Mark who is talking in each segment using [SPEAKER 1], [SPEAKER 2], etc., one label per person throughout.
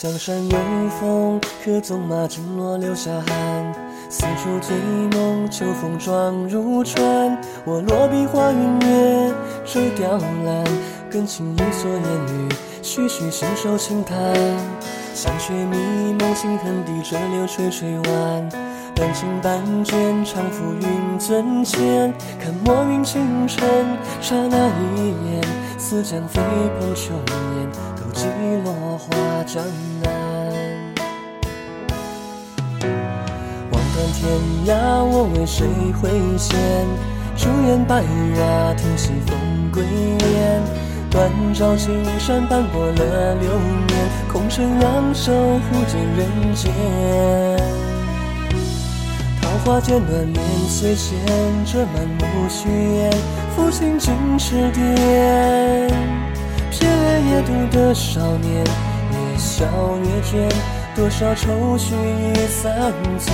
[SPEAKER 1] 江山有风，可纵马惊落留下寒。四处醉梦，秋风撞入船。我落笔画云月，垂雕栏，更轻一蓑烟雨，徐徐信手轻弹。香雪迷蒙，星痕滴着柳垂垂弯。半情半卷，长赋云樽前。看墨云倾城，刹那一眼，似将飞蓬秋烟，勾起落花江南。望断天涯，我为谁挥剑？朱颜白发，听西风归雁。断照青山，斑驳了流年。空城仰首，忽见人间。桃花渐暖，年岁闲，折满目虚烟。抚琴尽痴癫，瞥夜读的少年，笑越倦。多少愁绪已散作。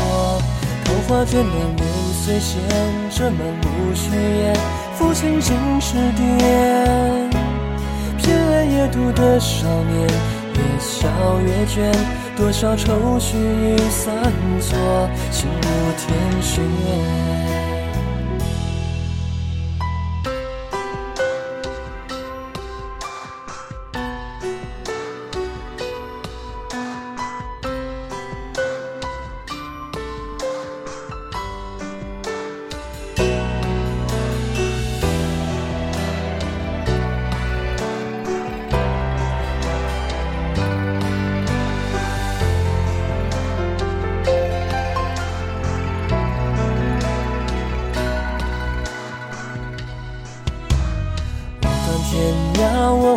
[SPEAKER 1] 桃花卷暖，年岁闲，折满目虚烟。抚琴尽痴癫，瞥夜读的少年，越笑越倦。多少愁绪已散作，心如天雪。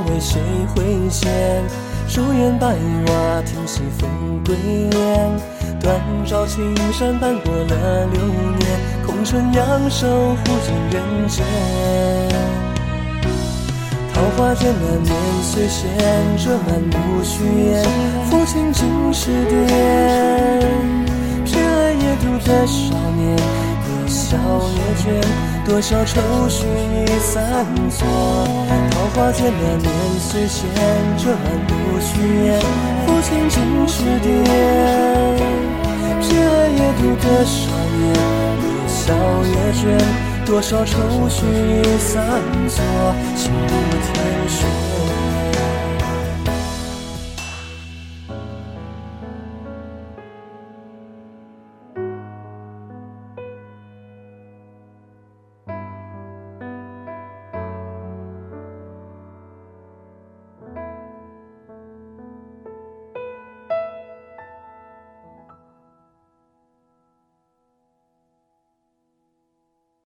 [SPEAKER 1] 为谁挥剑？疏烟白瓦，听西风归雁。断照青山，斑驳了流年。空城仰首，忽见人间。桃花渐暖，年岁闲，折满目虚烟。抚琴尽是癫，瞥夜读的少年，越笑越倦。多少愁绪已散作，桃花卷暖，年岁闲，折满目虚烟。抚琴尽是癫，瞥夜读的少年，越笑越倦。多少愁绪已散作，秋天雪。